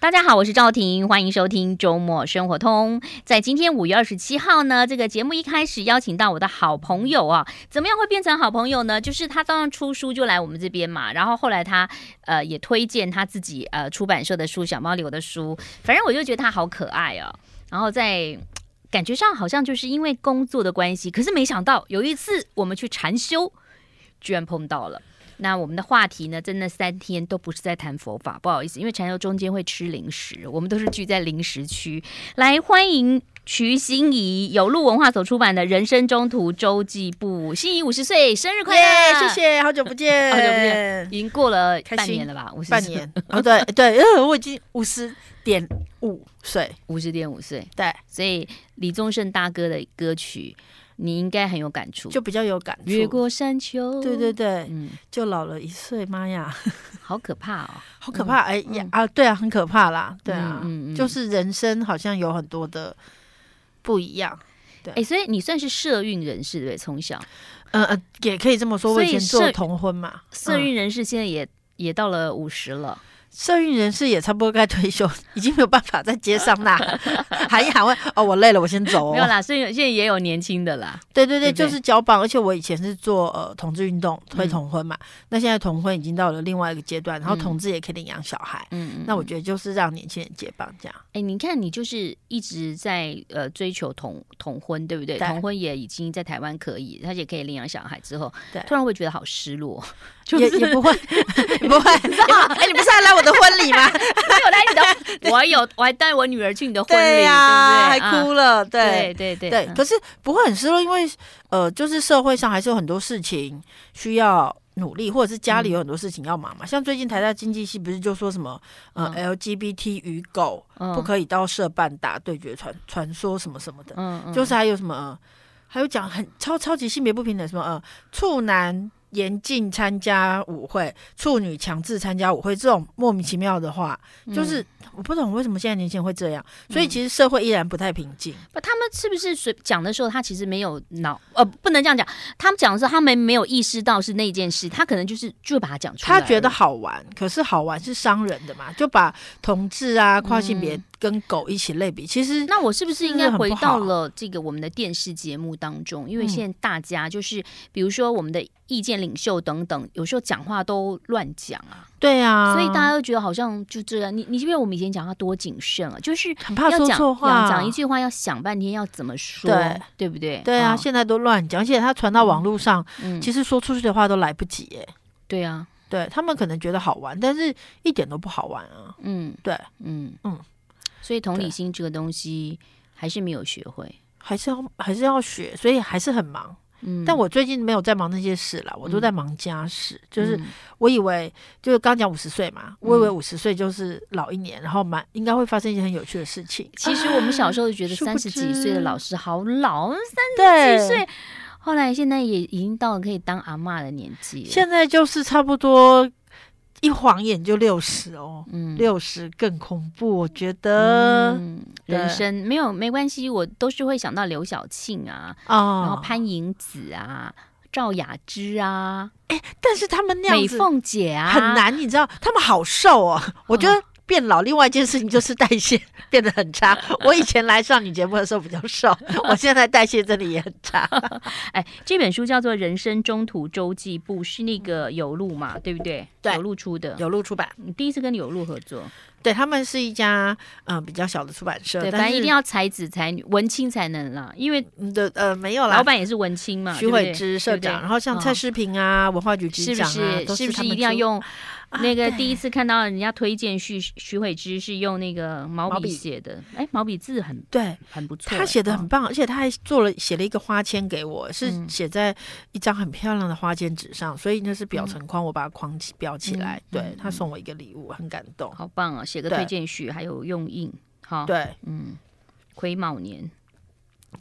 大家好，我是赵婷，欢迎收听周末生活通。在今天五月二十七号呢，这个节目一开始邀请到我的好朋友啊，怎么样会变成好朋友呢？就是他刚刚出书就来我们这边嘛，然后后来他呃也推荐他自己呃出版社的书，小猫里的书，反正我就觉得他好可爱哦。然后在感觉上好像就是因为工作的关系，可是没想到有一次我们去禅修，居然碰到了。那我们的话题呢，在那三天都不是在谈佛法，不好意思，因为禅修中间会吃零食，我们都是聚在零食区。来欢迎徐欣怡，有路文化所出版的《人生中途周记簿》。欣怡五十岁生日快乐！Yeah, 谢谢，好久不见，好久不见，已经过了半年了吧？五十半年哦，对对，因为我已经五十点五岁，五十点五岁，对，所以李宗盛大哥的歌曲。你应该很有感触，就比较有感触。越过山丘，对对对，嗯，就老了一岁，妈呀，好可怕哦，好可怕！哎呀啊，对啊，很可怕啦，对啊，嗯，就是人生好像有很多的不一样。对，哎，所以你算是社运人士对，从小，呃呃，也可以这么说。我以前做同婚嘛，社运人士现在也也到了五十了。社运人士也差不多该退休，已经没有办法在街上啦喊一喊问哦，我累了，我先走哦。没有啦，所以现在也有年轻的啦。对对对，对对就是交棒。而且我以前是做呃同志运动推同婚嘛，嗯、那现在同婚已经到了另外一个阶段，然后同志也可以领养小孩。嗯嗯。那我觉得就是让年轻人接棒这样。哎、欸，你看你就是一直在呃追求同同婚，对不对？对同婚也已经在台湾可以，而且可以领养小孩之后，对突然会觉得好失落。也也不会，不会。哎，你不是还来我的婚礼吗？我有带你的，我有，我还带我女儿去你的婚礼，对呀，还哭了。对对对对。可是不会很失落，因为呃，就是社会上还是有很多事情需要努力，或者是家里有很多事情要忙嘛。像最近台大经济系不是就说什么呃，LGBT 与狗不可以到社办打对决传传说什么什么的，嗯，就是还有什么，还有讲很超超级性别不平等什么呃，处男。严禁参加舞会，处女强制参加舞会，这种莫名其妙的话，嗯、就是我不懂为什么现在年轻人会这样。所以其实社会依然不太平静。不、嗯，他们是不是随讲的时候，他其实没有脑？呃，不能这样讲。他们讲的时候，他们没有意识到是那件事，他可能就是就把它讲出来。他觉得好玩，可是好玩是伤人的嘛？就把同志啊、跨性别跟狗一起类比，其实那我是不是应该回到了这个我们的电视节目当中？因为现在大家就是比如说我们的。意见领袖等等，有时候讲话都乱讲啊。对啊，所以大家都觉得好像就这样。你你记得我们以前讲话多谨慎啊，就是很怕说错话，讲一句话要想半天要怎么说，对，对不对？对啊，现在都乱讲，而且他传到网络上，其实说出去的话都来不及耶。对啊，对他们可能觉得好玩，但是一点都不好玩啊。嗯，对，嗯嗯，所以同理心这个东西还是没有学会，还是要还是要学，所以还是很忙。嗯，但我最近没有在忙那些事了，我都在忙家事。嗯、就是我以为，就是刚讲五十岁嘛，嗯、我以为五十岁就是老一年，然后蛮应该会发生一些很有趣的事情。其实我们小时候就觉得三十几岁的老师好老，三十几岁，后来现在也已经到了可以当阿嬷的年纪。现在就是差不多。一晃眼就六十哦，嗯，六十更恐怖，我觉得。嗯、人生没有没关系，我都是会想到刘晓庆啊，哦、然后潘迎紫啊，赵雅芝啊，哎，但是他们那样子美凤姐啊，很难，你知道，他们好瘦哦，我觉得。哦变老，另外一件事情就是代谢 变得很差。我以前来上你节目的时候比较瘦，我现在代谢真的也很差。哎，这本书叫做《人生中途周记簿》，是那个有路嘛，对不对？对，有路出的，有路出版。你第一次跟有路合作，对，他们是一家嗯、呃、比较小的出版社，对，反正一定要才子才女文青才能啦，因为的呃没有啦，老板也是文青嘛，徐慧芝社长，然后像蔡诗平啊，哦、文化局局长啊，是不是？是不是一定要用？那个第一次看到人家推荐徐徐慧芝是用那个毛笔写的，哎，毛笔字很对，很不错，他写的很棒，而且他还做了写了一个花签给我，是写在一张很漂亮的花签纸上，所以那是表层框，我把它框起裱起来，对，他送我一个礼物，很感动，好棒啊！写个推荐序，还有用印，哈，对，嗯，癸卯年。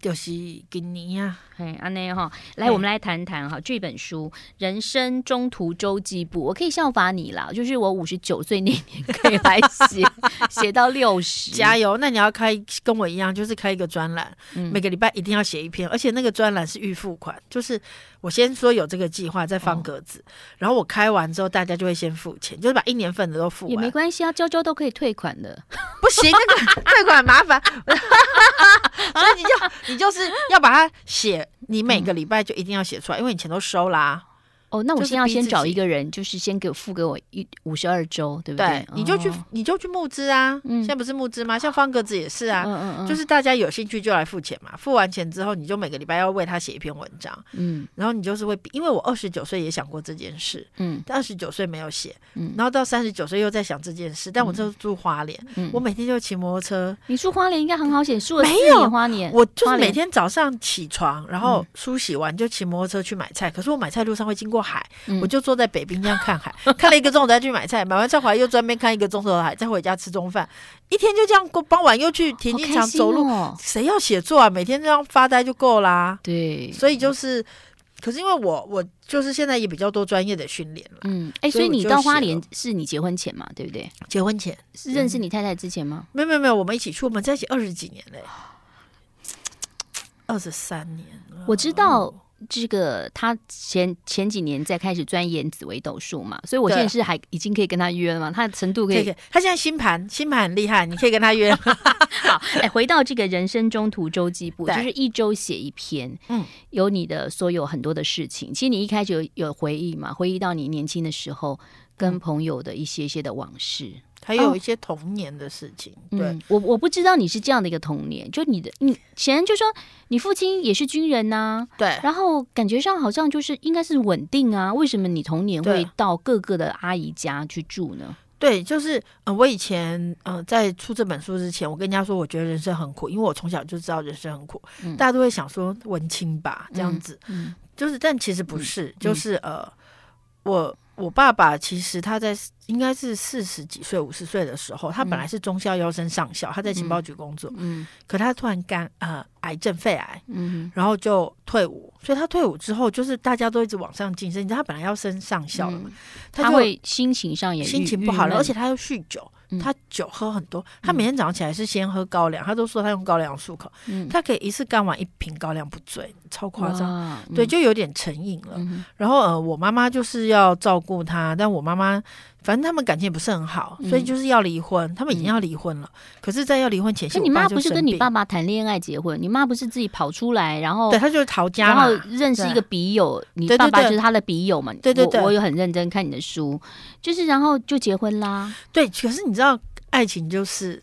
就是今年呀，嘿，安内哈，来，我们来谈谈哈这本书《人生中途周记簿》，我可以效法你啦，就是我五十九岁那年可以来写，写到六十，加油！那你要开跟我一样，就是开一个专栏，嗯、每个礼拜一定要写一篇，而且那个专栏是预付款，就是我先说有这个计划，再放格子，哦、然后我开完之后，大家就会先付钱，就是把一年份的都付完，也没关系啊，交交都可以退款的。不行，那个 退款麻烦，所以你就你就是要把它写，你每个礼拜就一定要写出来，因为你钱都收啦、哦，那我先要先找一个人，就是先给我付给我一五十二周，对不对？对，你就去你就去募资啊，现在不是募资吗？像方格子也是啊，嗯嗯，就是大家有兴趣就来付钱嘛，付完钱之后，你就每个礼拜要为他写一篇文章，嗯，然后你就是会，因为我二十九岁也想过这件事，嗯，但二十九岁没有写，嗯，然后到三十九岁又在想这件事，但我就住花莲，我每天就骑摩托车，你住花莲应该很好写，住了四年花莲，我就是每天早上起床，然后梳洗完就骑摩托车去买菜，可是我买菜路上会经过海，我就。坐在北滨这样看海，看了一个钟头再去买菜，买完菜回来又专门看一个钟头的海，再回家吃中饭，一天就这样过。傍晚又去田径场走路，谁、哦、要写作啊？每天这样发呆就够啦。对，所以就是，可是因为我我就是现在也比较多专业的训练了。嗯，哎、欸，所以你到花莲是你结婚前嘛？对不对？结婚前是认识你太太之前吗？没有没有没有，我们一起去，我们在一起二十几年嘞，二十三年了。我知道。这个他前前几年在开始钻研紫微斗数嘛，所以我现在是还已经可以跟他约了嘛，他的程度可以，他现在星盘星盘很厉害，你可以跟他约。好，哎，回到这个人生中途周记簿，就是一周写一篇，嗯，有你的所有很多的事情。其实你一开始有有回忆嘛，回忆到你年轻的时候跟朋友的一些些的往事。还有一些童年的事情，哦、对、嗯、我我不知道你是这样的一个童年，就你的你显然就说你父亲也是军人呐、啊，对，然后感觉上好像就是应该是稳定啊，为什么你童年会到各个的阿姨家去住呢？对，就是呃，我以前呃在出这本书之前，我跟人家说我觉得人生很苦，因为我从小就知道人生很苦，嗯、大家都会想说文青吧这样子，嗯。嗯、就是但其实不是，嗯、就是呃我。我爸爸其实他在应该是四十几岁、五十岁的时候，他本来是中校腰升上校，他在情报局工作，嗯，可他突然肝呃癌症肺癌，嗯，然后就退伍，所以他退伍之后就是大家都一直往上晋升，你知道他本来要升上校了嘛，他会心情上也心情不好了，而且他又酗酒。他酒喝很多，他每天早上起来是先喝高粱，他都说他用高粱漱口，他可以一次干完一瓶高粱不醉，超夸张，对，就有点成瘾了。然后呃，我妈妈就是要照顾他，但我妈妈反正他们感情也不是很好，所以就是要离婚，他们已经要离婚了。可是，在要离婚前夕，你妈不是跟你爸爸谈恋爱结婚？你妈不是自己跑出来，然后对，她就是逃家，然后认识一个笔友，你爸爸就是他的笔友嘛？对对对，我有很认真看你的书，就是然后就结婚啦。对，可是你知道。爱情就是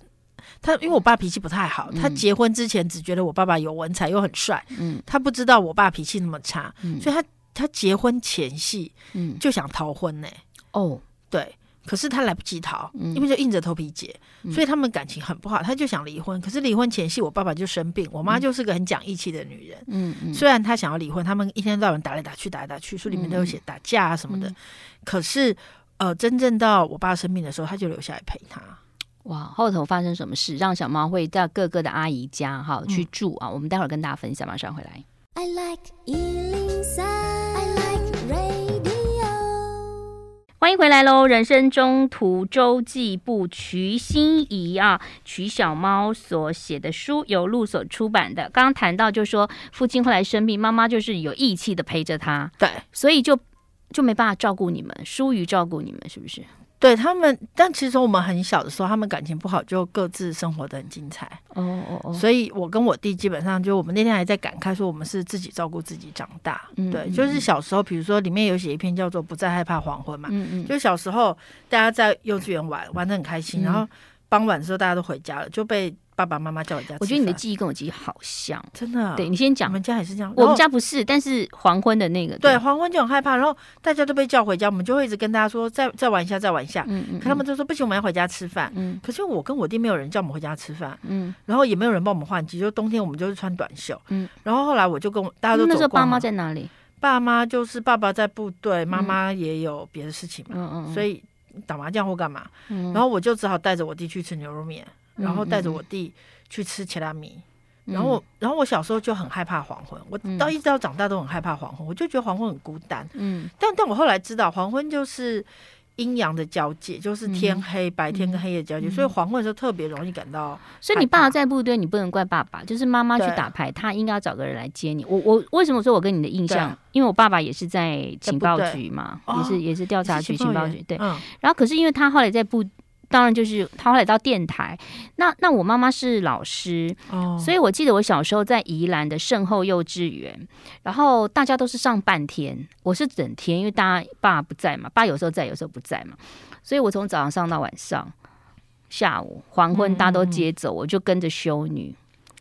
他，因为我爸脾气不太好。他结婚之前只觉得我爸爸有文采又很帅，嗯，他不知道我爸脾气那么差，嗯，所以他他结婚前夕，嗯，就想逃婚呢。哦，对，可是他来不及逃，因为就硬着头皮结，所以他们感情很不好。他就想离婚，可是离婚前夕我爸爸就生病，我妈就是个很讲义气的女人，嗯嗯，虽然他想要离婚，他们一天到晚打来打去，打来打去，书里面都有写打架啊什么的，可是呃，真正到我爸生病的时候，他就留下来陪他。哇，后头发生什么事让小猫会到各个的阿姨家哈去住啊？嗯、我们待会儿跟大家分享，马上回来。I like 103, 欢迎回来喽！人生中途周记部，瞿心怡啊，瞿小猫所写的书由路所出版的。刚刚谈到，就说父亲后来生病，妈妈就是有义气的陪着他，对，所以就就没办法照顾你们，疏于照顾你们，是不是？对他们，但其实我们很小的时候，他们感情不好，就各自生活的很精彩。哦哦哦，所以我跟我弟基本上就，我们那天还在感慨说，我们是自己照顾自己长大。嗯，对，就是小时候，比如说里面有写一篇叫做《不再害怕黄昏》嘛。嗯嗯，就小时候大家在幼稚园玩，玩的很开心，然后傍晚的时候大家都回家了，就被。爸爸妈妈叫我家，我觉得你的记忆跟我记忆好像，真的。对，你先讲，我们家也是这样。我们家不是，但是黄昏的那个，对，黄昏就很害怕，然后大家都被叫回家，我们就会一直跟大家说，再再玩一下，再玩一下。嗯嗯。可他们就说不行，我们要回家吃饭。嗯。可是我跟我弟没有人叫我们回家吃饭。嗯。然后也没有人帮我们换季，就冬天我们就是穿短袖。嗯。然后后来我就跟我大家都走光。那时候爸妈在哪里？爸妈就是爸爸在部队，妈妈也有别的事情嘛。嗯嗯。所以打麻将或干嘛。嗯。然后我就只好带着我弟去吃牛肉面，然后带着我弟。去吃切拉米，然后，嗯、然后我小时候就很害怕黄昏，我到一直到长大都很害怕黄昏，我就觉得黄昏很孤单。嗯，但但我后来知道，黄昏就是阴阳的交界，就是天黑，嗯、白天跟黑夜交界，嗯、所以黄昏的时候特别容易感到。所以你爸爸在部队，你不能怪爸爸，就是妈妈去打牌，他应该要找个人来接你。我我为什么说我跟你的印象？因为我爸爸也是在情报局嘛，也是也是调查局情报局。对，嗯、然后可是因为他后来在部。当然就是他后来到电台。那那我妈妈是老师，哦，所以我记得我小时候在宜兰的圣后幼稚园，然后大家都是上半天，我是整天，因为大家爸不在嘛，爸有时候在，有时候不在嘛，所以我从早上上到晚上，下午黄昏大家都接走，嗯、我就跟着修女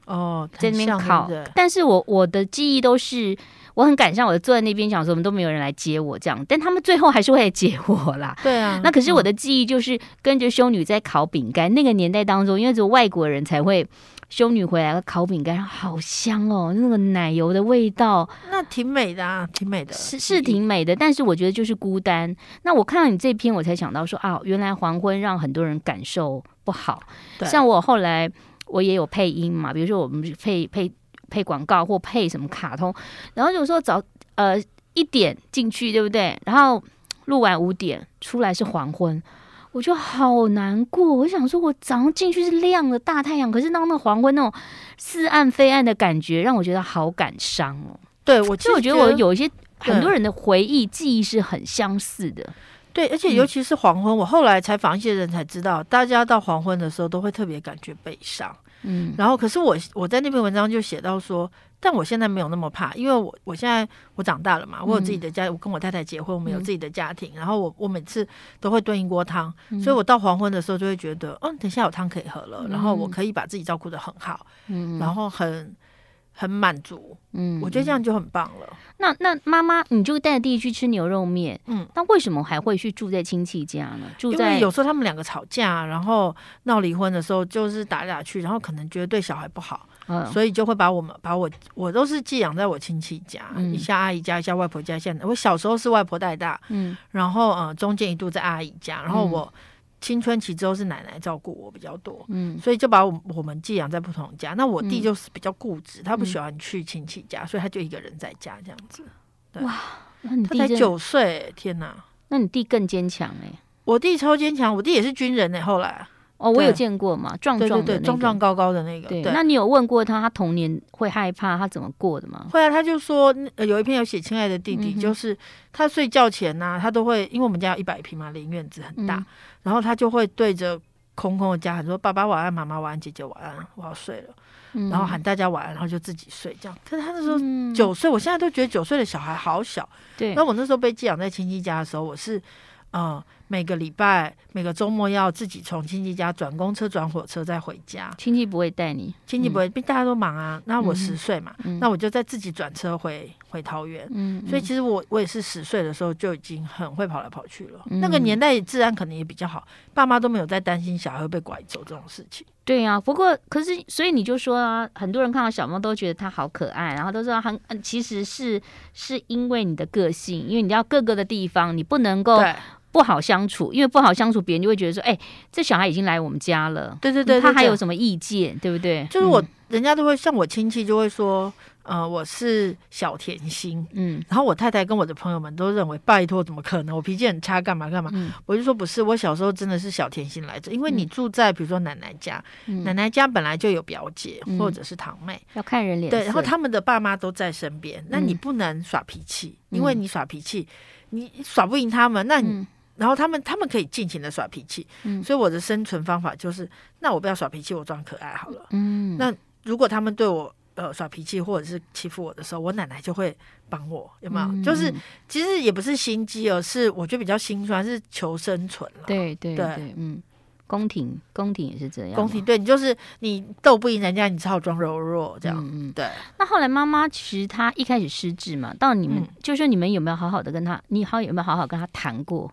哦，在那边考。但是我我的记忆都是。我很感伤，我坐在那边想说，我们都没有人来接我这样，但他们最后还是会来接我啦。对啊，那可是我的记忆就是跟着修女在烤饼干。嗯、那个年代当中，因为只有外国人才会修女回来烤饼干，好香哦，那个奶油的味道，那挺美的啊，挺美的，是是挺美的。但是我觉得就是孤单。那我看到你这篇，我才想到说啊，原来黄昏让很多人感受不好。对像我后来我也有配音嘛，比如说我们配配。配广告或配什么卡通，然后有时候早呃一点进去，对不对？然后录完五点出来是黄昏，我就好难过。我想说，我早上进去是亮的大太阳，可是当那黄昏那种似暗非暗的感觉，让我觉得好感伤哦。对，我其实我觉得我有一些很多人的回忆记忆是很相似的。对，而且尤其是黄昏，嗯、我后来采访一些人才知道，大家到黄昏的时候都会特别感觉悲伤。嗯，然后可是我我在那篇文章就写到说，但我现在没有那么怕，因为我我现在我长大了嘛，我有自己的家，我跟我太太结婚，我们有自己的家庭，嗯、然后我我每次都会炖一锅汤，嗯、所以我到黄昏的时候就会觉得，嗯，等一下有汤可以喝了，嗯、然后我可以把自己照顾得很好，嗯，然后很。很满足，嗯，我觉得这样就很棒了。那那妈妈，你就带着弟弟去吃牛肉面，嗯，那为什么还会去住在亲戚家呢？住在因为有时候他们两个吵架，然后闹离婚的时候，就是打来打去，然后可能觉得对小孩不好，嗯，所以就会把我们把我我都是寄养在我亲戚家，嗯、一下阿姨家，一下外婆家。现在我小时候是外婆带大，嗯，然后呃中间一度在阿姨家，然后我。嗯青春期之后是奶奶照顾我比较多，嗯，所以就把我我们寄养在不同家。那我弟就是比较固执，嗯、他不喜欢去亲戚家，所以他就一个人在家这样子。对哇，那你弟他才九岁，天哪！那你弟更坚强哎，我弟超坚强，我弟也是军人哎，后来。哦，我有见过嘛，壮壮的、那个、壮壮高高的那个。那你有问过他，他童年会害怕他怎么过的吗？会啊，他就说，呃，有一篇有写亲爱的弟弟，嗯、就是他睡觉前呢、啊，他都会，因为我们家有一百平嘛，林院子很大，嗯、然后他就会对着空空的家喊说：“爸爸晚安，妈妈晚安，姐姐晚安，我要睡了。嗯”然后喊大家晚安，然后就自己睡这样。可是他那时候九岁，嗯、我现在都觉得九岁的小孩好小。对，那我那时候被寄养在亲戚家的时候，我是。嗯，每个礼拜、每个周末要自己从亲戚家转公车、转火车再回家。亲戚不会带你，亲戚不会，嗯、大家都忙啊。那我十岁嘛，嗯、那我就再自己转车回回桃园。嗯，所以其实我我也是十岁的时候就已经很会跑来跑去了。嗯、那个年代治安可能也比较好，爸妈都没有在担心小孩会被拐走这种事情。对呀、啊，不过可是所以你就说啊，很多人看到小猫都觉得它好可爱，然后都说很，其实是是因为你的个性，因为你要各个的地方，你不能够。不好相处，因为不好相处，别人就会觉得说：“哎、欸，这小孩已经来我们家了。”对对对，他还有什么意见，对不对？就是我，嗯、人家都会像我亲戚就会说：“呃，我是小甜心。”嗯，然后我太太跟我的朋友们都认为：“拜托，怎么可能？我脾气很差，干嘛干嘛？”嗯、我就说：“不是，我小时候真的是小甜心来着。因为你住在比如说奶奶家，嗯、奶奶家本来就有表姐或者是堂妹，要看人脸。对，然后他们的爸妈都在身边，那你不能耍脾气，嗯、因为你耍脾气，你耍不赢他们，那你。嗯然后他们他们可以尽情的耍脾气，嗯，所以我的生存方法就是，那我不要耍脾气，我装可爱好了，嗯。那如果他们对我呃耍脾气或者是欺负我的时候，我奶奶就会帮我，有没有？嗯、就是其实也不是心机，而是我觉得比较心酸，是求生存了。对对对，对嗯，宫廷宫廷也是这样，宫廷对你就是你斗不赢人家，你只好装柔弱这样。嗯，对。那后来妈妈其实她一开始失智嘛，到你们、嗯、就是说你们有没有好好的跟她，你好有没有好好跟她谈过？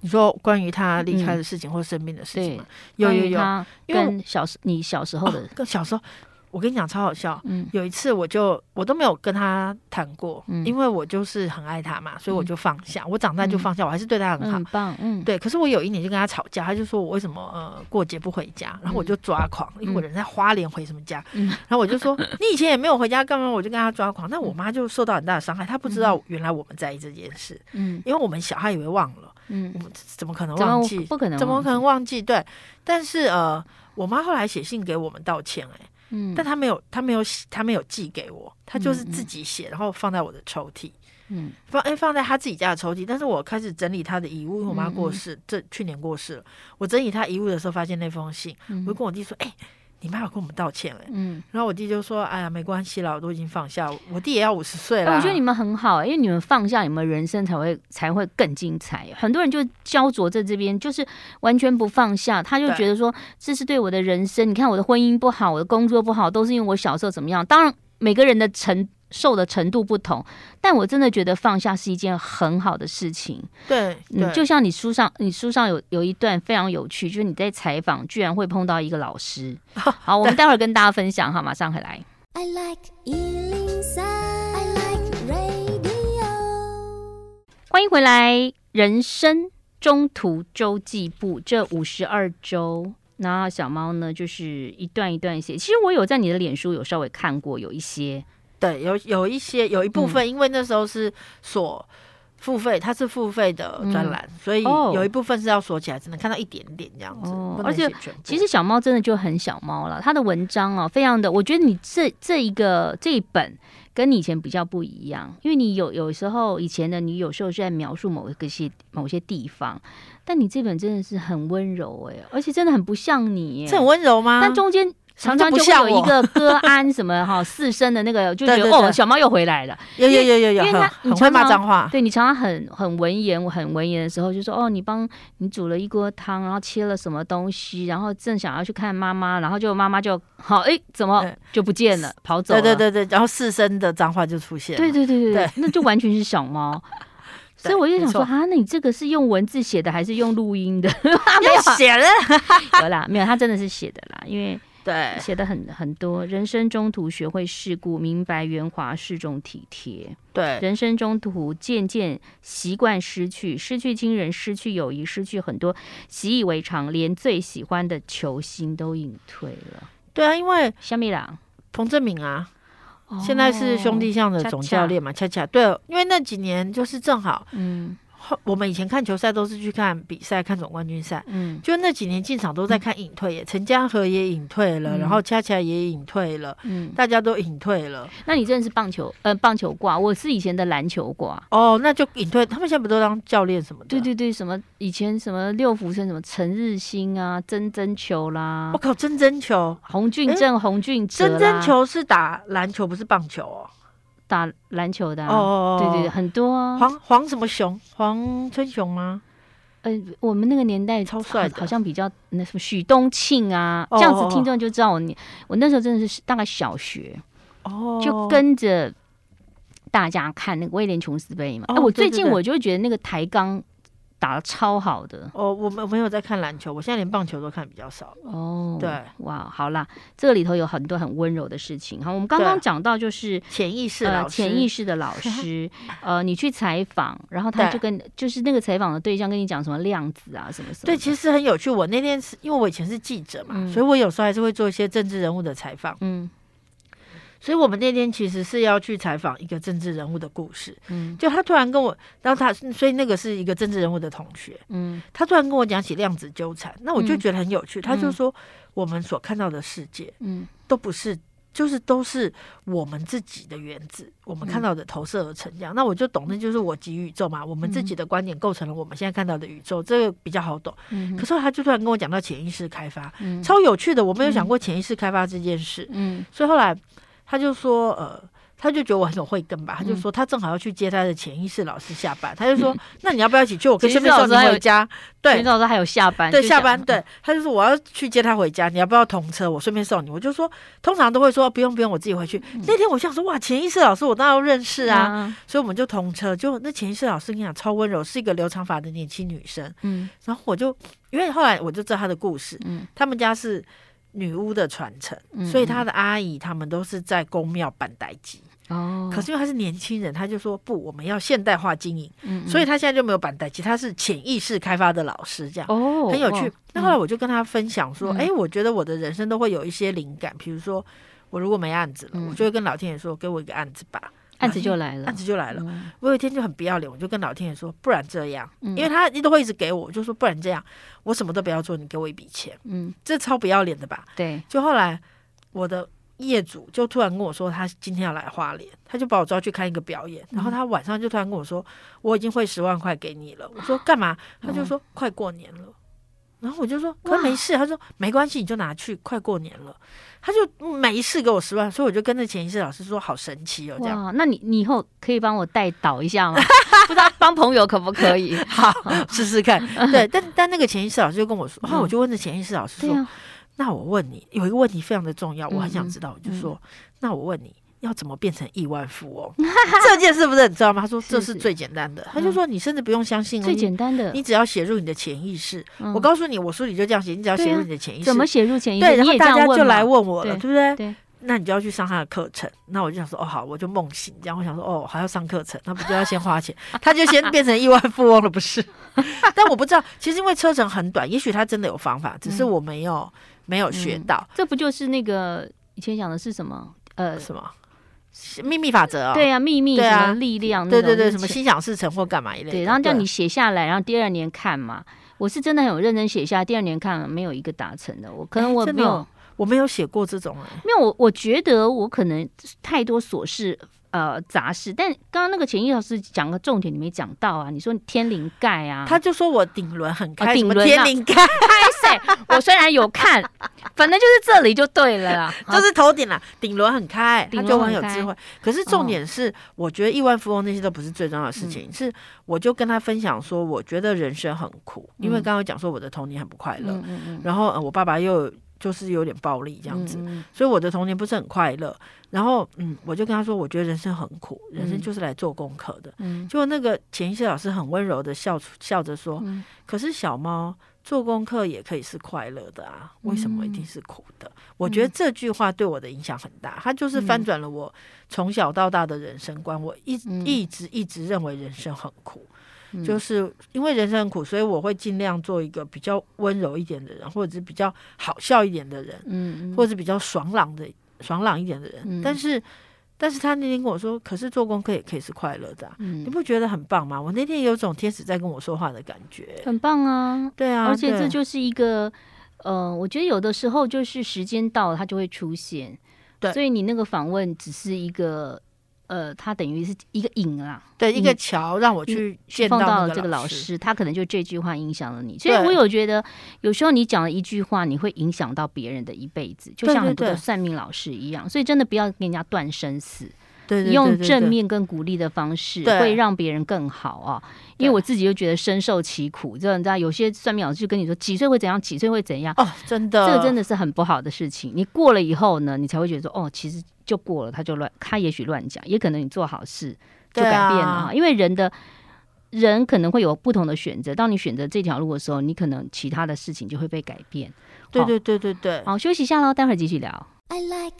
你说关于他离开的事情或生病的事情吗？有有有，因为小时你小时候的，跟小时候，我跟你讲超好笑。嗯，有一次我就我都没有跟他谈过，因为我就是很爱他嘛，所以我就放下。我长大就放下，我还是对他很好。很棒，嗯，对。可是我有一年就跟他吵架，他就说我为什么呃过节不回家，然后我就抓狂，因为我人在花莲回什么家？然后我就说你以前也没有回家，干嘛？我就跟他抓狂。那我妈就受到很大的伤害，她不知道原来我们在意这件事。嗯，因为我们小孩以为忘了。嗯，怎么可能忘记？不可能，怎么可能忘记？对，但是呃，我妈后来写信给我们道歉，哎，嗯，但她没有，她没有，她没有寄给我，她就是自己写，然后放在我的抽屉。嗯，放哎放在她自己家的抽屉，但是我开始整理她的遗物，因为我妈过世，嗯、这去年过世了。我整理她遗物的时候，发现那封信，嗯、我就跟我弟说，哎。你妈有跟我们道歉了，嗯，然后我弟就说：“哎呀，没关系啦，我都已经放下。我弟也要五十岁了。”我觉得你们很好，因为你们放下，你们人生才会才会更精彩。很多人就焦灼在这边，就是完全不放下，他就觉得说这是对我的人生。你看我的婚姻不好，我的工作不好，都是因为我小时候怎么样。当然，每个人的成。受的程度不同，但我真的觉得放下是一件很好的事情。对，对嗯，就像你书上，你书上有有一段非常有趣，就是你在采访，居然会碰到一个老师。好，我们待会儿跟大家分享，哈，马上回来。I like 103, I like radio。欢迎回来，人生中途周记簿这五十二周，那小猫呢，就是一段一段写。其实我有在你的脸书有稍微看过，有一些。对，有有一些有一部分，因为那时候是锁付费，它是付费的专栏，嗯、所以有一部分是要锁起来，只能看到一点点这样子。哦、而且其实小猫真的就很小猫了，它的文章哦，非常的，我觉得你这这一个这一本跟你以前比较不一样，因为你有有时候以前的你有时候是在描述某一个些某些地方，但你这本真的是很温柔哎，而且真的很不像你，这很温柔吗？但中间。常常就会有一个歌安什么哈 四声的那个，就觉得哦，小猫又回来了。有有有有有，因为他你常常骂脏话，对你常常很很文言，我很文言的时候就说哦，你帮你煮了一锅汤，然后切了什么东西，然后正想要去看妈妈，然后就妈妈就好哎，怎么就不见了，跑走了。对对对对，然后四声的脏话就出现。对对对对对，那就完全是小猫。所以我就想说啊，那你这个是用文字写的还是用录音的？没有写了，有啦，没有，他真的是写的啦，因为。对，写的很很多。人生中途学会世故，明白圆滑是种体贴。对，人生中途渐渐习惯失去，失去亲人，失去友谊，失去很多，习以为常，连最喜欢的球星都隐退了。对啊，因为虾米啦，彭正明啊，哦、现在是兄弟象的总教练嘛，恰恰，恰恰对，因为那几年就是正好，嗯。我们以前看球赛都是去看比赛，看总冠军赛。嗯，就那几年进场都在看隐退耶，陈嘉禾也隐退了，然后恰恰也隐退了，嗯，大家都隐退了。那你真的是棒球，呃，棒球挂，我是以前的篮球挂。哦，那就隐退，他们现在不都当教练什么的？对对对，什么以前什么六福生什么陈日新啊，曾曾球啦，我靠，曾曾球，洪俊正、洪俊哲，曾曾球是打篮球，不是棒球哦。打篮球的、啊、哦，对对对，很多啊。黄黄什么雄？黄春雄吗？呃，我们那个年代超帅，好像比较那什么许东庆啊，这样子听众就知道我你我那时候真的是大概小学哦，就跟着大家看那个威廉琼斯杯嘛。哎、哦，我最近我就觉得那个台钢。打的超好的哦！我们没有在看篮球，我现在连棒球都看比较少哦。对，哇，好啦，这个里头有很多很温柔的事情。好，我们刚刚讲到就是潜意识老师，潜意识的老师，呃，你去采访，然后他就跟就是那个采访的对象跟你讲什么量子啊什么什么。对，其实很有趣。我那天是因为我以前是记者嘛，嗯、所以我有时候还是会做一些政治人物的采访。嗯。所以我们那天其实是要去采访一个政治人物的故事，嗯，就他突然跟我，然后他，所以那个是一个政治人物的同学，嗯，他突然跟我讲起量子纠缠，那我就觉得很有趣。嗯、他就说，我们所看到的世界，嗯，都不是，就是都是我们自己的原子，我们看到的投射而成这样。嗯、那我就懂，那就是我即宇宙嘛，我们自己的观点构成了我们现在看到的宇宙，这个比较好懂。嗯，可是他就突然跟我讲到潜意识开发，嗯，超有趣的，我没有想过潜意识开发这件事，嗯，所以后来。他就说，呃，他就觉得我很有慧根吧。他就说，他正好要去接他的潜意识老师下班。他就说，那你要不要一起去？我可以顺便送你回家。对，潜意识老师还有下班。对，下班。对，他就说我要去接他回家，你要不要同车？我顺便送你。我就说，通常都会说不用不用，我自己回去。那天我想说，哇，潜意识老师我当然要认识啊，所以我们就同车。就那潜意识老师跟你讲超温柔，是一个留长发的年轻女生。嗯，然后我就因为后来我就知道他的故事。嗯，他们家是。女巫的传承，所以他的阿姨他们都是在宫庙办代机哦。可是因为他是年轻人，他就说不，我们要现代化经营，嗯嗯，所以他现在就没有办代机，他是潜意识开发的老师，这样。哦，很有趣。那后来我就跟他分享说，哎、嗯欸，我觉得我的人生都会有一些灵感，比如说我如果没案子了，嗯、我就会跟老天爷说，给我一个案子吧。案子就来了，案子就来了。嗯、我有一天就很不要脸，我就跟老天爷说，不然这样，嗯、因为他一都会一直给我，我就说不然这样，我什么都不要做，你给我一笔钱。嗯，这超不要脸的吧？对。就后来我的业主就突然跟我说，他今天要来花莲，他就把我抓去看一个表演，然后他晚上就突然跟我说，我已经汇十万块给你了。我说干嘛？他就说快过年了。然后我就说可没事，他说没关系，你就拿去，快过年了。他就没事给我十万，所以我就跟着潜意识老师说好神奇哦，这样。那你你以后可以帮我带导一下吗？不知道帮朋友可不可以？好，试试看。对，但但那个潜意识老师就跟我说，然后我就问着潜意识老师说。那我问你，有一个问题非常的重要，我很想知道。我、就说，嗯、那我问你要怎么变成亿万富翁？这件事不是你知道吗？他说这是最简单的。是是他就说你甚至不用相信、哦，最简单的，你只要写入你的潜意识。嗯、我告诉你，我书里就这样写，你只要写入你的潜意识。怎么写入潜意识？对，然后大家就来问我了，对，对不对？对。那你就要去上他的课程。那我就想说，哦，好，我就梦醒这样。我想说，哦，还要上课程，那不就要先花钱？他就先变成亿万富翁了，不是？但我不知道，其实因为车程很短，也许他真的有方法，只是我没有。嗯没有学到、嗯，这不就是那个以前讲的是什么？呃，什么秘密法则啊？对啊，秘密什么力量？对对对，什么心想事成或干嘛一类。对，然后叫你写下来，然后第二年看嘛。我是真的很有认真写下，第二年看没有一个达成的。我可能我没有，我没有写过这种。没有，我我觉得我可能太多琐事。呃，杂事，但刚刚那个潜意识老师讲个重点，你没讲到啊？你说天灵盖啊，他就说我顶轮很开，顶轮、哦、天灵盖，开我虽然有看，反正就是这里就对了啦，就是头顶啦，顶轮很开，他就很有智慧。可是重点是，我觉得亿万富翁那些都不是最重要的事情，嗯、是我就跟他分享说，我觉得人生很苦，嗯、因为刚刚讲说我的童年很不快乐，然后、呃、我爸爸又。就是有点暴力这样子，嗯、所以我的童年不是很快乐。然后，嗯，我就跟他说，我觉得人生很苦，人生就是来做功课的。嗯，就那个潜意识老师很温柔的笑笑着说：“嗯、可是小猫做功课也可以是快乐的啊，为什么一定是苦的？”嗯、我觉得这句话对我的影响很大，它就是翻转了我从小到大的人生观。我一一直一直认为人生很苦。就是因为人生很苦，所以我会尽量做一个比较温柔一点的人，或者是比较好笑一点的人，嗯，或者是比较爽朗的、爽朗一点的人。嗯、但是，但是他那天跟我说，可是做功课也可以是快乐的、啊，嗯、你不觉得很棒吗？我那天有种天使在跟我说话的感觉，很棒啊，对啊，而且这就是一个，呃，我觉得有的时候就是时间到了，它就会出现，对，所以你那个访问只是一个。呃，他等于是一个引啦，对，一个桥让我去见到这个老师，他可能就这句话影响了你。所以我有觉得，有时候你讲了一句话，你会影响到别人的一辈子，就像很多的算命老师一样。所以真的不要跟人家断生死，对，用正面跟鼓励的方式，会让别人更好啊。因为我自己就觉得深受其苦，就你知道，有些算命老师就跟你说几岁会怎样，几岁会怎样哦，真的，这个真的是很不好的事情。你过了以后呢，你才会觉得说，哦，其实。就过了，他就乱，他也许乱讲，也可能你做好事就改变了哈。啊、因为人的人可能会有不同的选择，当你选择这条路的时候，你可能其他的事情就会被改变。对对对对对，好，休息一下喽，待会儿继续聊。I like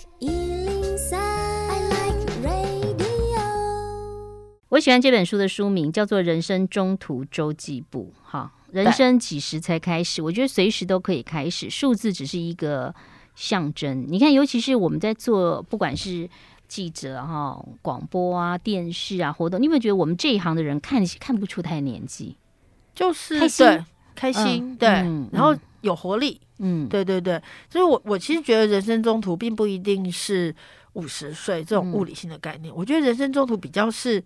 我喜欢这本书的书名叫做《人生中途周记簿》。哈，人生几时才开始？我觉得随时都可以开始，数字只是一个。象征，你看，尤其是我们在做，不管是记者哈、广播啊、电视啊活动，你有没有觉得我们这一行的人看看不出太年纪，就是开心，开心，对，然后有活力，嗯，对对对。所以我我其实觉得人生中途并不一定是五十岁这种物理性的概念，我觉得人生中途比较是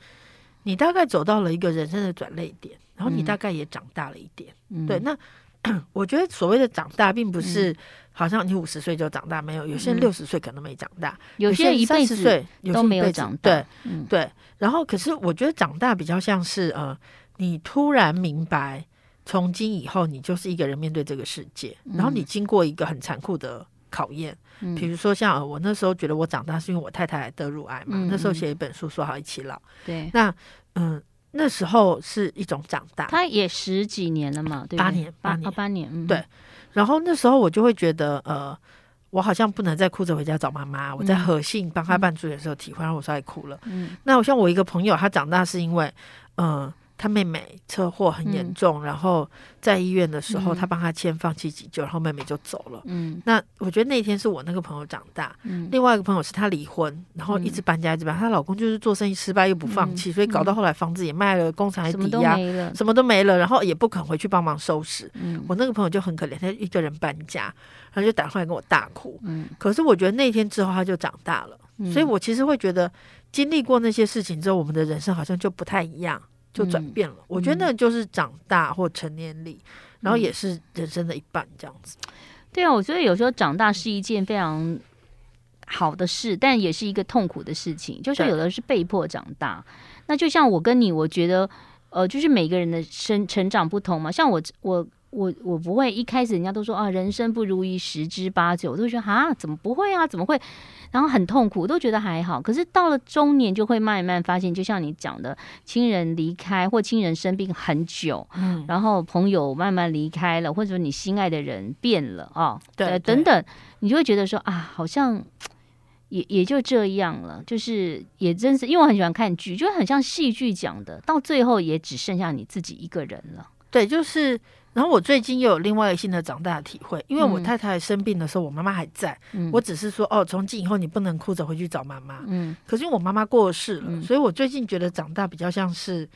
你大概走到了一个人生的转捩点，然后你大概也长大了一点，对。那 我觉得所谓的长大，并不是。好像你五十岁就长大，没有，有些人六十岁可能没长大，嗯、有些人一辈子都没有长大。对。然后，可是我觉得长大比较像是呃，你突然明白，从今以后你就是一个人面对这个世界，嗯、然后你经过一个很残酷的考验。嗯、比如说，像我那时候觉得我长大是因为我太太得乳癌嘛，嗯、那时候写一本书说好一起老。对。那嗯、呃，那时候是一种长大。他也十几年了嘛，对，八年，八年，哦、八年，嗯、对。然后那时候我就会觉得，呃，我好像不能再哭着回家找妈妈。嗯、我在和信帮他办助理的时候体会，然后我说爱哭了。嗯，那我像我一个朋友，他长大是因为，嗯、呃，他妹妹车祸很严重，嗯、然后在医院的时候，嗯、他帮他签放弃急救，然后妹妹就走了。嗯，那我觉得那天是我那个朋友长大。嗯，另外一个朋友是他离婚，然后一直搬家，一直搬。她、嗯、老公就是做生意失败又不放弃，嗯、所以搞到后来房子也卖了，工厂也抵押，什么都没了，然后也不肯回去帮忙收拾。嗯，我那个朋友就很可怜，他一个人搬家，然后就打电话跟我大哭。嗯，可是我觉得那天之后他就长大了，嗯、所以我其实会觉得经历过那些事情之后，我们的人生好像就不太一样。就转变了，嗯、我觉得那就是长大或成年礼，嗯、然后也是人生的一半这样子。对啊，我觉得有时候长大是一件非常好的事，但也是一个痛苦的事情。就是有的是被迫长大，那就像我跟你，我觉得呃，就是每个人的生成长不同嘛。像我，我。我我不会一开始人家都说啊，人生不如意十之八九，我都觉得啊，怎么不会啊，怎么会？然后很痛苦，我都觉得还好。可是到了中年，就会慢慢发现，就像你讲的，亲人离开或亲人生病很久，嗯，然后朋友慢慢离开了，或者说你心爱的人变了啊，对，对，等等，你就会觉得说啊，好像也也就这样了，就是也真是，因为我很喜欢看剧，就很像戏剧讲的，到最后也只剩下你自己一个人了。对，就是。然后我最近又有另外一个新的长大的体会，因为我太太生病的时候，我妈妈还在。嗯、我只是说，哦，从今以后你不能哭着回去找妈妈。嗯。可是因为我妈妈过世了，嗯、所以我最近觉得长大比较像是，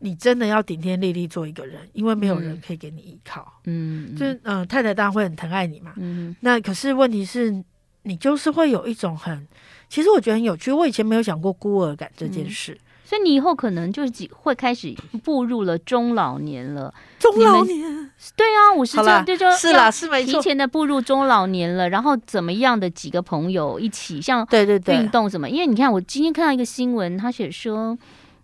你真的要顶天立地做一个人，因为没有人可以给你依靠。嗯。就是嗯、呃，太太当然会很疼爱你嘛。嗯。那可是问题是，你就是会有一种很，其实我觉得很有趣。我以前没有想过孤儿感这件事。嗯所以你以后可能就是几会开始步入了中老年了。中老年，对啊，五十岁就就是啦，是没错，提前的步入中老年了。然后怎么样的几个朋友一起，像对对对运动什么？因为你看，我今天看到一个新闻，他写说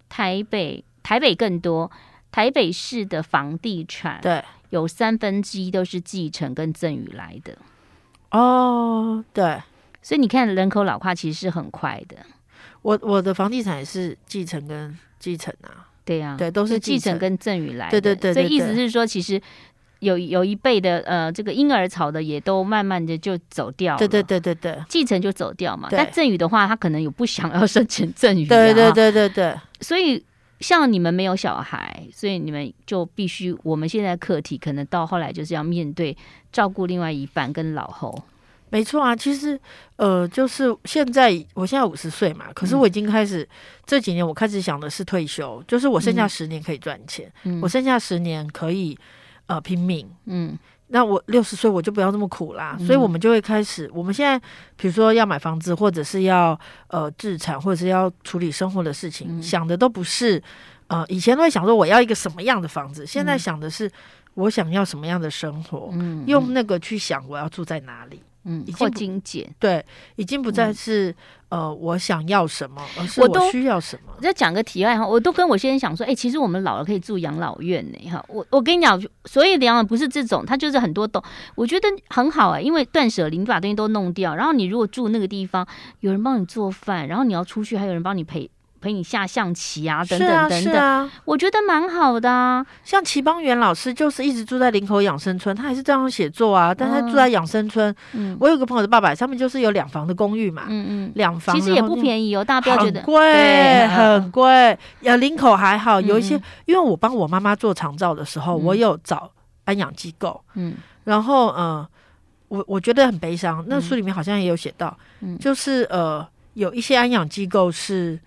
台北台北更多台北市的房地产，对，有三分之一都是继承跟赠与来的。哦，对，所以你看人口老化其实是很快的。我我的房地产也是继承跟继承啊，对呀、啊，对，都是继承跟赠与来的，对对对，对，所以意思是说，其实有有一辈的呃，这个婴儿潮的也都慢慢的就走掉了，对对对对对，继承就走掉嘛。对但赠与的话，他可能有不想要 申请赠与，对对对对对。所以像你们没有小孩，所以你们就必须，我们现在课题可能到后来就是要面对照顾另外一半跟老后。没错啊，其实，呃，就是现在，我现在五十岁嘛，可是我已经开始、嗯、这几年，我开始想的是退休，就是我剩下十年可以赚钱，嗯、我剩下十年可以呃拼命，嗯，那我六十岁我就不要这么苦啦，嗯、所以我们就会开始，我们现在比如说要买房子，或者是要呃置产，或者是要处理生活的事情，嗯、想的都不是呃以前都会想说我要一个什么样的房子，现在想的是我想要什么样的生活，嗯，用那个去想我要住在哪里。嗯，或精简，对，已经不再是、嗯、呃，我想要什么，而是我需要什么。再讲个题外话，我都跟我先生讲说，哎、欸，其实我们老了可以住养老院呢。哈，我我跟你讲，所以养老不是这种，它就是很多栋，我觉得很好啊、欸，因为断舍离，你把东西都弄掉，然后你如果住那个地方，有人帮你做饭，然后你要出去，还有人帮你陪。陪你下象棋啊，等等等等，是啊，我觉得蛮好的啊。像齐邦媛老师就是一直住在林口养生村，他还是这样写作啊，但他住在养生村。嗯，我有个朋友的爸爸，他们就是有两房的公寓嘛，嗯嗯，两房其实也不便宜哦，大家不要觉得。贵，很贵。呃，林口还好，有一些，嗯、因为我帮我妈妈做长照的时候，嗯、我有找安养机构，嗯，然后呃，我我觉得很悲伤，那书里面好像也有写到，嗯，就是呃，有一些安养机构是。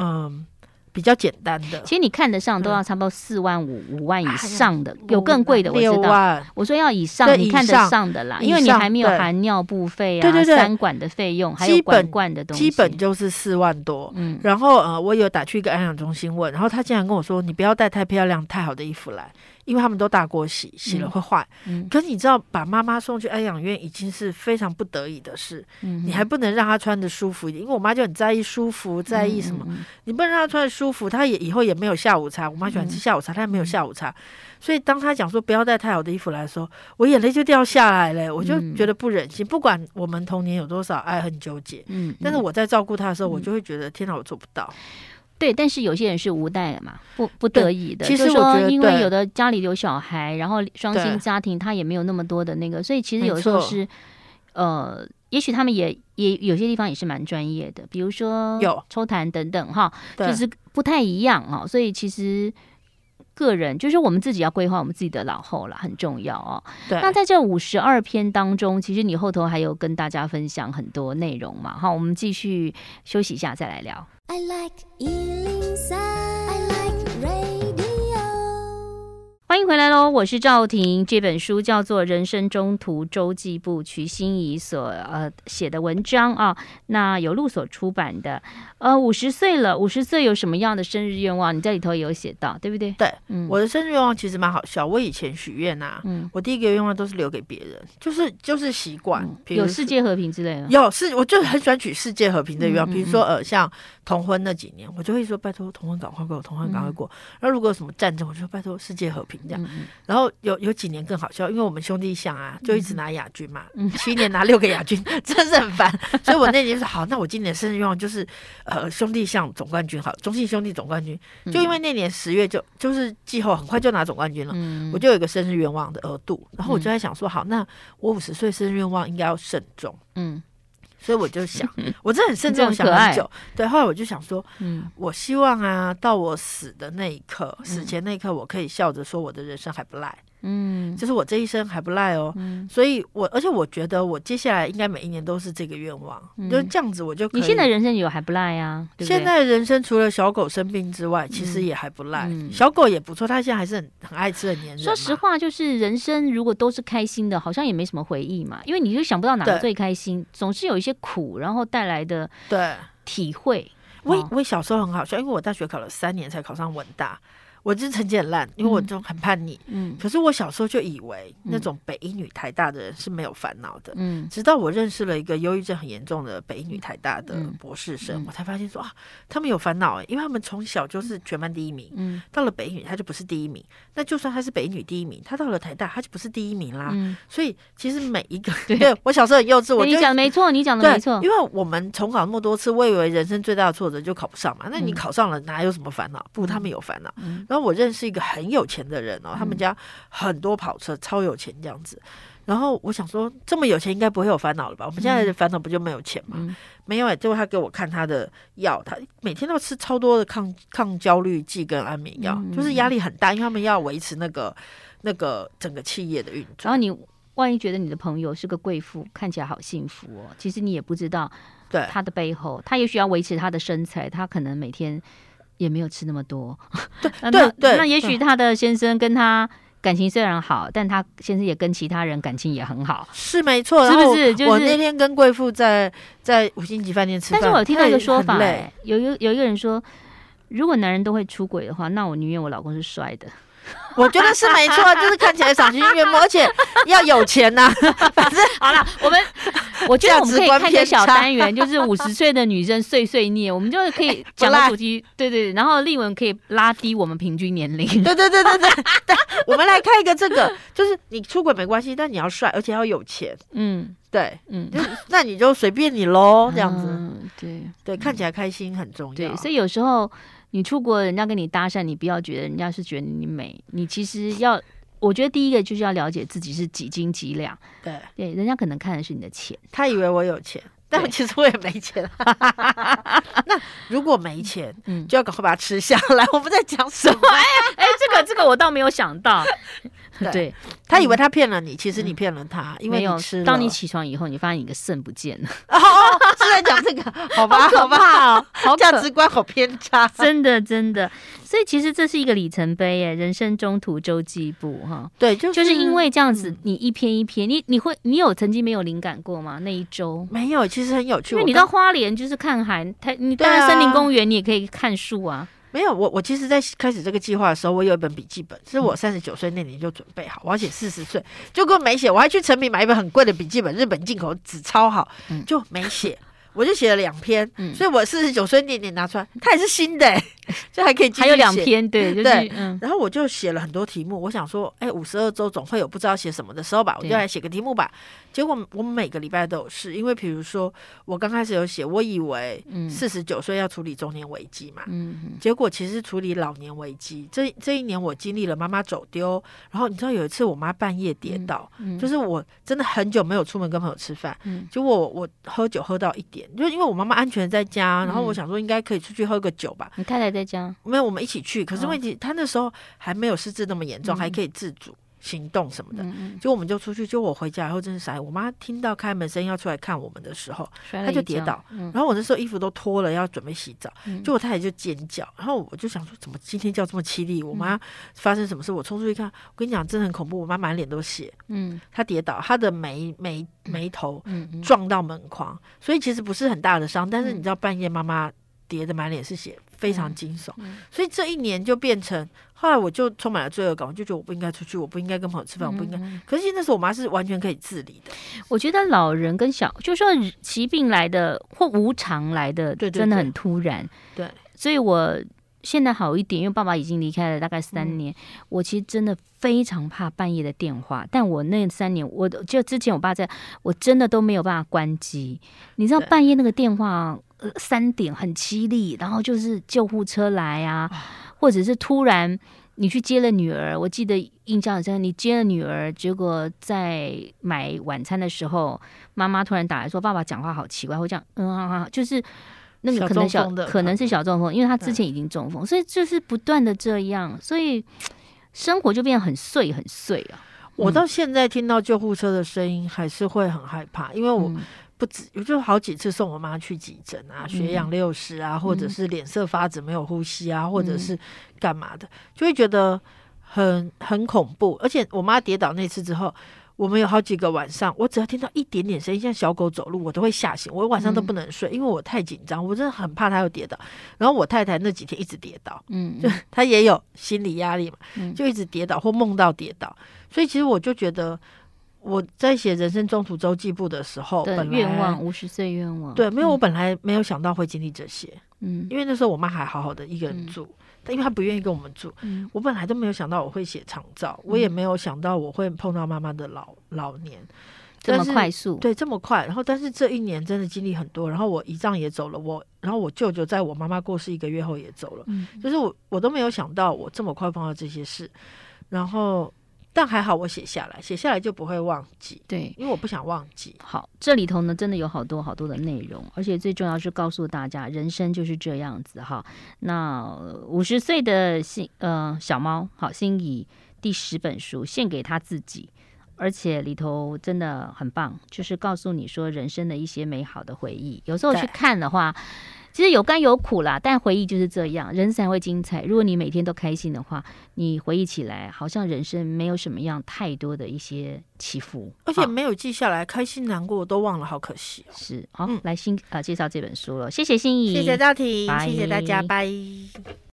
嗯，比较简单的，其实你看得上都要差不多四万五、五万以上的，有更贵的，我知道。我说要以上，你看得上的啦，因为你还没有含尿布费啊、对对对，三管的费用，还有管罐的东西，基本就是四万多。嗯，然后呃，我有打去一个安养中心问，然后他竟然跟我说，你不要带太漂亮、太好的衣服来。因为他们都大锅洗，洗了会坏。嗯，可是你知道，把妈妈送去安养院已经是非常不得已的事。嗯，你还不能让她穿的舒服一点，因为我妈就很在意舒服，在意什么？你不能让她穿的舒服，她也以后也没有下午茶。我妈喜欢吃下午茶，她也没有下午茶。所以当她讲说不要带太好的衣服来的时候，我眼泪就掉下来了。我就觉得不忍心。不管我们童年有多少爱恨纠结，嗯，但是我在照顾她的时候，我就会觉得天哪，我做不到。对，但是有些人是无奈的嘛，不不得已的。其实说，因为有的家里有小孩，然后双薪家庭，他也没有那么多的那个，所以其实有时候是，呃，也许他们也也有些地方也是蛮专业的，比如说有抽痰等等哈，就是不太一样哈。所以其实个人就是我们自己要规划我们自己的老后了，很重要哦。对，那在这五十二篇当中，其实你后头还有跟大家分享很多内容嘛？好，我们继续休息一下再来聊。I like 欢迎回来喽！我是赵婷。这本书叫做《人生中途周记簿》，瞿心怡所呃写的文章啊。那有路所出版的。呃，五十岁了，五十岁有什么样的生日愿望？你在里头也有写到，对不对？对，嗯，我的生日愿望其实蛮好笑。我以前许愿呐，嗯，我第一个愿望都是留给别人，就是就是习惯，嗯、有世界和平之类的。有是，我就很喜欢许世界和平的愿望。嗯嗯嗯，比如说呃，像同婚那几年，我就会说拜托同婚赶快过，同婚赶快过。然后如果有什么战争，我就说拜托世界和平。这样，然后有有几年更好笑，因为我们兄弟象啊，就一直拿亚军嘛，七年拿六个亚军，真是很烦。所以我那年说好，那我今年生日愿望就是，呃，兄弟象总冠军，好，中信兄弟总冠军。就因为那年十月就就是季后很快就拿总冠军了，我就有一个生日愿望的额度，然后我就在想说，好，那我五十岁生日愿望应该要慎重，嗯。所以我就想，我真的很慎重想很久。对，后来我就想说，嗯，我希望啊，到我死的那一刻，死前那一刻，我可以笑着说，我的人生还不赖。嗯，就是我这一生还不赖哦，嗯、所以我而且我觉得我接下来应该每一年都是这个愿望，嗯、就这样子我就。你现在人生有还不赖呀？对对，现在人生除了小狗生病之外，其实也还不赖。嗯、小狗也不错，它现在还是很很爱吃，的黏人。说实话，就是人生如果都是开心的，好像也没什么回忆嘛，因为你就想不到哪个最开心，总是有一些苦，然后带来的对体会。我我小时候很好笑，因为我大学考了三年才考上文大。我就是成绩很烂，因为我就很叛逆。嗯，可是我小时候就以为那种北一女台大的人是没有烦恼的。嗯，直到我认识了一个忧郁症很严重的北一女台大的博士生，我才发现说啊，他们有烦恼哎，因为他们从小就是全班第一名。嗯，到了北一女他就不是第一名。那就算他是北一女第一名，他到了台大他就不是第一名啦。嗯，所以其实每一个 对我小时候很幼稚，我你讲的没错，你讲的没错。因为我们重考那么多次，我以为人生最大的挫折就考不上嘛。那你考上了哪有什么烦恼？不，他们有烦恼。然后我认识一个很有钱的人哦，他们家很多跑车，超有钱这样子。然后我想说，这么有钱应该不会有烦恼了吧？我们现在的烦恼不就没有钱吗？嗯、没有哎、欸，最后他给我看他的药，他每天都吃超多的抗抗焦虑剂跟安眠药，嗯、就是压力很大，因为他们要维持那个那个整个企业的运转。然后你万一觉得你的朋友是个贵妇，看起来好幸福哦，其实你也不知道，对他的背后，他也许要维持他的身材，他可能每天。也没有吃那么多，对 对对，那也许他的先生跟他感情虽然好，但他先生也跟其他人感情也很好，是没错，是不是？就是我那天跟贵妇在在五星级饭店吃饭，但是我有听到一个说法，有一个有一个人说，如果男人都会出轨的话，那我宁愿我老公是帅的。我觉得是没错，就是看起来赏心悦目，而且要有钱呐。反正好了，我们 我觉得我们可以开个小单元，就是五十岁的女生碎碎念，我们就可以讲个主题，对对。然后丽文可以拉低我们平均年龄，对对对对对。我们来看一个这个，就是你出轨没关系，但你要帅，而且要有钱。嗯，对，嗯，那你就随便你喽，这样子。对对，看起来开心很重要。对，所以有时候。你出国，人家跟你搭讪，你不要觉得人家是觉得你美，你其实要，我觉得第一个就是要了解自己是几斤几两。对对，人家可能看的是你的钱，他以为我有钱，但其实我也没钱。那如果没钱，嗯，就要赶快把它吃下来。我们在讲 什么？哎哎，这个这个我倒没有想到。对，他以为他骗了你，其实你骗了他，因为你吃。当你起床以后，你发现你的肾不见了。哦，是在讲这个？好吧，好吧，好价值观好偏差，真的真的。所以其实这是一个里程碑耶，人生中途周记步哈。对，就是就是因为这样子，你一篇一篇，你你会你有曾经没有灵感过吗？那一周没有，其实很有趣。因为你到花莲就是看海，它你当然森林公园你也可以看树啊。没有，我我其实，在开始这个计划的时候，我有一本笔记本，是我三十九岁那年就准备好，我要写四十岁，就根本没写，我还去成品买一本很贵的笔记本，日本进口纸超好，就没写，我就写了两篇，所以我四十九岁那年拿出来，它也是新的，就还可以。还有两篇，对，就是、对，嗯。然后我就写了很多题目，我想说，哎，五十二周总会有不知道写什么的时候吧，我就来写个题目吧。结果我每个礼拜都有事，因为比如说我刚开始有写，我以为四十九岁要处理中年危机嘛，嗯，结果其实处理老年危机。这这一年我经历了妈妈走丢，然后你知道有一次我妈半夜跌倒，嗯嗯、就是我真的很久没有出门跟朋友吃饭，嗯，结果我我喝酒喝到一点，就因为我妈妈安全在家，然后我想说应该可以出去喝个酒吧。你太太在家？没有，我们一起去。可是问题，他那时候还没有失智那么严重，还可以自主。行动什么的，就我们就出去，就我回家以后真是傻。我妈听到开门声音要出来看我们的时候，她就跌倒，然后我那时候衣服都脱了，要准备洗澡，就我太太就尖叫，然后我就想说，怎么今天叫这么凄厉？我妈发生什么事？我冲出去看，我跟你讲，真的很恐怖。我妈满脸都血，嗯，她跌倒，她的眉眉眉头撞到门框，所以其实不是很大的伤，但是你知道半夜妈妈跌的满脸是血。非常惊悚，嗯嗯、所以这一年就变成，后来我就充满了罪恶感，我就觉得我不应该出去，我不应该跟朋友吃饭，嗯、我不应该。可是那时候我妈是完全可以自理的。我觉得老人跟小，就说疾病来的或无常来的，真的很突然。对，对，对，所以我现在好一点，因为爸爸已经离开了大概三年。嗯、我其实真的非常怕半夜的电话，但我那三年，我就之前我爸在，我真的都没有办法关机。你知道半夜那个电话。三点很凄厉，然后就是救护车来啊，或者是突然你去接了女儿，我记得印象很深，你接了女儿，结果在买晚餐的时候，妈妈突然打来说，爸爸讲话好奇怪，会这样，嗯啊，就是那个可能小，小可能是小中风，因为他之前已经中风，所以就是不断的这样，所以生活就变得很碎很碎啊。我到现在听到救护车的声音，还是会很害怕，因为我。嗯不止，我就好几次送我妈去急诊啊，血氧六十啊，嗯、或者是脸色发紫没有呼吸啊，嗯、或者是干嘛的，就会觉得很很恐怖。而且我妈跌倒那次之后，我们有好几个晚上，我只要听到一点点声音，像小狗走路，我都会吓醒，我晚上都不能睡，嗯、因为我太紧张，我真的很怕它又跌倒。然后我太太那几天一直跌倒，嗯，就她也有心理压力嘛，嗯、就一直跌倒或梦到跌倒，所以其实我就觉得。我在写人生中途周记簿的时候，本来愿望五十岁愿望，对，没有，我本来没有想到会经历这些，嗯，因为那时候我妈还好好的一个人住，嗯、但因为她不愿意跟我们住，嗯、我本来都没有想到我会写长照，嗯、我也没有想到我会碰到妈妈的老老年，这么快速，对，这么快，然后但是这一年真的经历很多，然后我姨丈也走了，我，然后我舅舅在我妈妈过世一个月后也走了，嗯、就是我我都没有想到我这么快碰到这些事，然后。但还好，我写下来，写下来就不会忘记。对，因为我不想忘记。好，这里头呢，真的有好多好多的内容，而且最重要是告诉大家，人生就是这样子哈。那五十岁的心呃小猫，好，心仪第十本书献给他自己，而且里头真的很棒，就是告诉你说人生的一些美好的回忆。有时候去看的话。其实有甘有苦啦，但回忆就是这样，人生才会精彩。如果你每天都开心的话，你回忆起来好像人生没有什么样太多的一些起伏，而且没有记下来，开心难过都忘了，好可惜哦。是，好，嗯、来新啊、呃、介绍这本书了，谢谢心怡，谢谢赵婷谢谢大家，拜。